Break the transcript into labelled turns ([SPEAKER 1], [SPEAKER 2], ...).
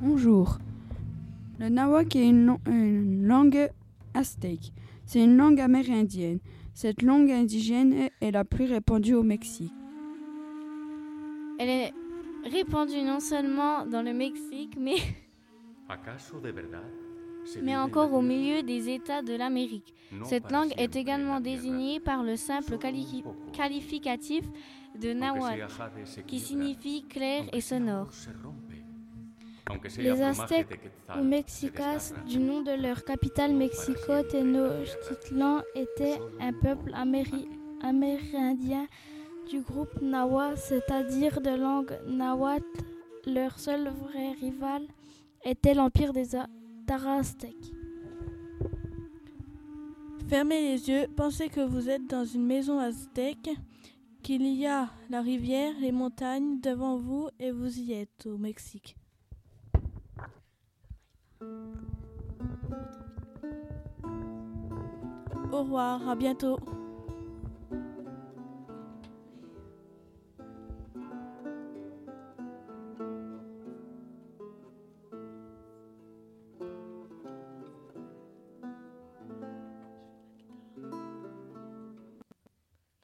[SPEAKER 1] Bonjour. Le nawak est une, une langue aztèque. C'est une langue amérindienne. Cette langue indigène est la plus répandue au Mexique.
[SPEAKER 2] Elle est répandue non seulement dans le Mexique, mais, mais encore au milieu des États de l'Amérique. Cette langue est également désignée par le simple quali- qualificatif de nahuatl, qui signifie clair et sonore.
[SPEAKER 3] Les Aztèques ou Mexicas, du nom de leur capitale Mexico, Tenochtitlan, étaient un peuple améri- amérindien du groupe Nawa, c'est-à-dire de langue nahuatl. Leur seul vrai rival était l'empire des Tarastéques.
[SPEAKER 4] Fermez les yeux, pensez que vous êtes dans une maison aztèque, qu'il y a la rivière, les montagnes devant vous et vous y êtes au Mexique. Au revoir, à bientôt.